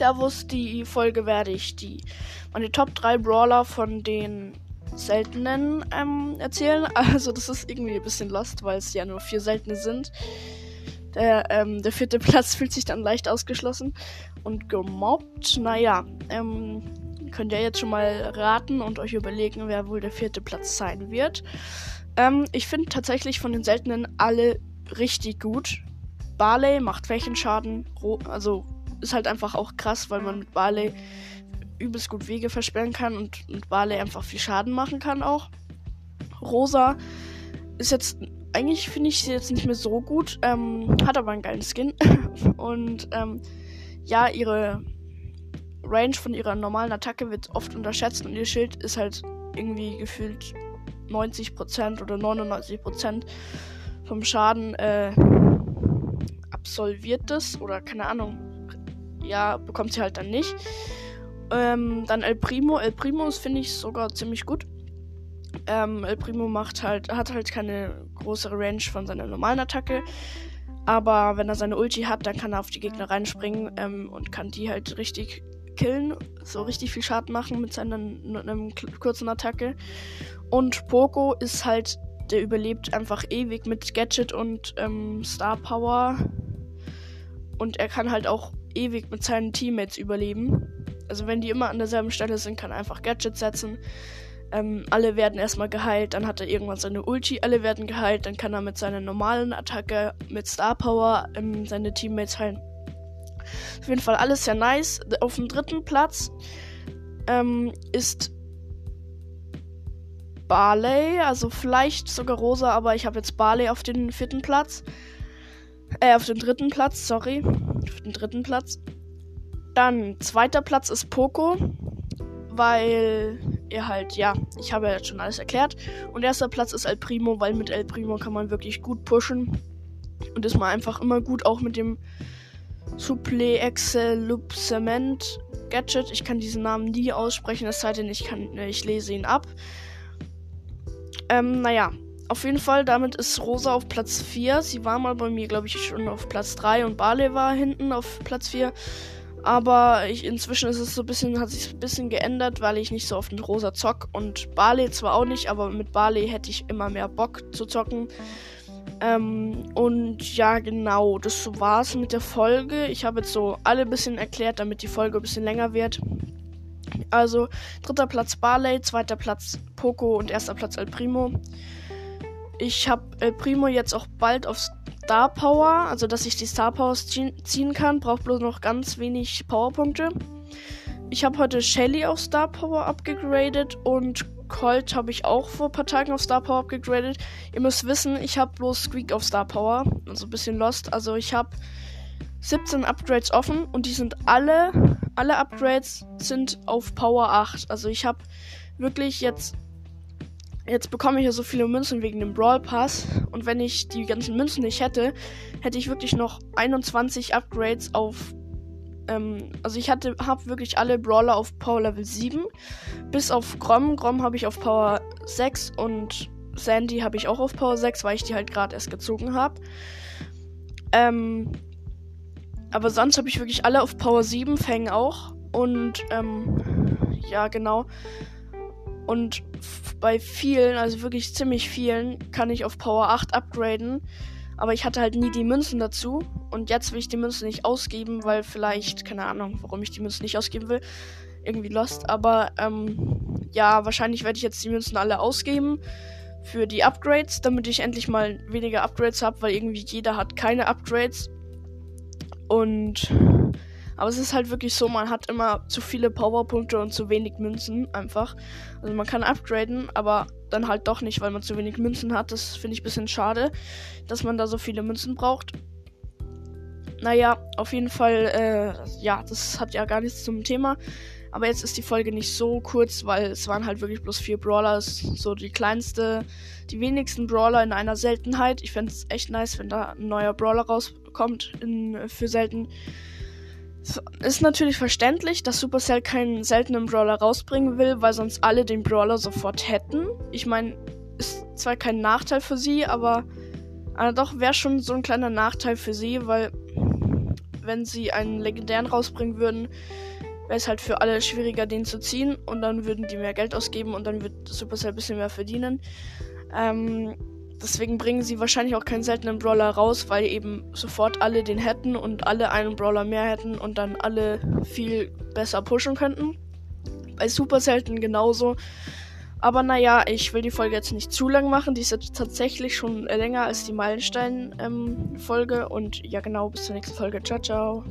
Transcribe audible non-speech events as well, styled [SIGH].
Servus, die Folge werde ich die meine Top 3 Brawler von den seltenen ähm, erzählen. [LAUGHS] Also das ist irgendwie ein bisschen lost, weil es ja nur vier seltene sind. Der, ähm, der vierte [LAUGHS] Platz fühlt sich dann leicht ausgeschlossen und gemobbt. Naja, ähm, könnt ihr jetzt schon mal raten und euch überlegen, wer wohl der vierte Platz sein wird. Ähm, ich finde tatsächlich von den seltenen alle richtig gut. Barley macht Flächenschaden, also ist halt einfach auch krass, weil man mit Barley übelst gut Wege versperren kann und mit Barley einfach viel Schaden machen kann auch. Rosa ist jetzt, eigentlich finde ich sie jetzt nicht mehr so gut, ähm, hat aber einen geilen Skin. [LAUGHS] und ähm, ja, ihre Range von ihrer normalen Attacke wird oft unterschätzt und ihr Schild ist halt irgendwie gefühlt 90% oder 99% vom Schaden äh, absolviert das oder keine Ahnung. Ja, bekommt sie halt dann nicht. Ähm, dann El Primo. El Primo finde ich sogar ziemlich gut. Ähm, El Primo macht halt, hat halt keine größere Range von seiner normalen Attacke. Aber wenn er seine Ulti hat, dann kann er auf die Gegner reinspringen ähm, und kann die halt richtig killen. So richtig viel Schaden machen mit seiner kurzen Attacke. Und Poco ist halt, der überlebt einfach ewig mit Gadget und ähm, Star Power. Und er kann halt auch ewig mit seinen Teammates überleben. Also wenn die immer an derselben Stelle sind, kann er einfach Gadget setzen. Ähm, alle werden erstmal geheilt, dann hat er irgendwann seine Ulti, alle werden geheilt, dann kann er mit seiner normalen Attacke mit Star Power ähm, seine Teammates heilen. Auf jeden Fall alles sehr nice. Auf dem dritten Platz ähm, ist Barley, also vielleicht sogar Rosa, aber ich habe jetzt Barley auf den vierten Platz. Äh, auf den dritten Platz, sorry. Den dritten Platz. Dann zweiter Platz ist Poco, weil er halt, ja, ich habe ja jetzt schon alles erklärt. Und erster Platz ist El Primo, weil mit El Primo kann man wirklich gut pushen. Und ist man einfach immer gut, auch mit dem Supple Excelupsement Gadget. Ich kann diesen Namen nie aussprechen, es sei denn, ich, kann, ich lese ihn ab. Ähm, naja, auf jeden Fall, damit ist Rosa auf Platz 4. Sie war mal bei mir, glaube ich, schon auf Platz 3 und Barley war hinten auf Platz 4. Aber ich, inzwischen ist es so ein bisschen, hat sich ein bisschen geändert, weil ich nicht so oft mit Rosa zock. Und Barley zwar auch nicht, aber mit Barley hätte ich immer mehr Bock zu zocken. Ähm, und ja, genau, das war's mit der Folge. Ich habe jetzt so alle ein bisschen erklärt, damit die Folge ein bisschen länger wird. Also, dritter Platz Barley, zweiter Platz Poco und erster Platz El Primo. Ich habe El Primo jetzt auch bald auf Star Power, also dass ich die Star Powers ziehen kann, braucht bloß noch ganz wenig Powerpunkte. Ich habe heute Shelly auf Star Power abgegradet und Colt habe ich auch vor ein paar Tagen auf Star Power abgegradet. Ihr müsst wissen, ich habe bloß Squeak auf Star Power, also ein bisschen lost. Also ich habe 17 Upgrades offen und die sind alle, alle Upgrades sind auf Power 8. Also ich habe wirklich jetzt Jetzt bekomme ich ja so viele Münzen wegen dem Brawl Pass. Und wenn ich die ganzen Münzen nicht hätte, hätte ich wirklich noch 21 Upgrades auf. Ähm, also ich hatte, habe wirklich alle Brawler auf Power Level 7. Bis auf Grom. Grom habe ich auf Power 6 und Sandy habe ich auch auf Power 6, weil ich die halt gerade erst gezogen habe. Ähm, aber sonst habe ich wirklich alle auf Power 7, Fang auch. Und ähm, ja, genau. Und bei vielen, also wirklich ziemlich vielen, kann ich auf Power 8 upgraden. Aber ich hatte halt nie die Münzen dazu. Und jetzt will ich die Münzen nicht ausgeben, weil vielleicht, keine Ahnung, warum ich die Münzen nicht ausgeben will. Irgendwie lost. Aber ähm, ja, wahrscheinlich werde ich jetzt die Münzen alle ausgeben für die Upgrades, damit ich endlich mal weniger Upgrades habe, weil irgendwie jeder hat keine Upgrades. Und aber es ist halt wirklich so, man hat immer zu viele Powerpunkte und zu wenig Münzen einfach. Also man kann upgraden, aber dann halt doch nicht, weil man zu wenig Münzen hat. Das finde ich ein bisschen schade, dass man da so viele Münzen braucht. Naja, auf jeden Fall, äh, ja, das hat ja gar nichts zum Thema. Aber jetzt ist die Folge nicht so kurz, weil es waren halt wirklich bloß vier Brawler. So die kleinste, die wenigsten Brawler in einer Seltenheit. Ich fände es echt nice, wenn da ein neuer Brawler rauskommt in, für selten. Ist natürlich verständlich, dass Supercell keinen seltenen Brawler rausbringen will, weil sonst alle den Brawler sofort hätten. Ich meine, ist zwar kein Nachteil für sie, aber, aber doch wäre schon so ein kleiner Nachteil für sie, weil wenn sie einen legendären rausbringen würden, wäre es halt für alle schwieriger, den zu ziehen. Und dann würden die mehr Geld ausgeben und dann wird Supercell ein bisschen mehr verdienen. Ähm, deswegen bringen sie wahrscheinlich auch keinen seltenen Brawler raus, weil eben sofort alle den hätten und alle einen Brawler mehr hätten und dann alle viel besser pushen könnten. Bei Super Selten genauso. Aber naja, ich will die Folge jetzt nicht zu lang machen. Die ist jetzt tatsächlich schon länger als die Meilenstein-Folge. Ähm, und ja, genau, bis zur nächsten Folge. Ciao, ciao.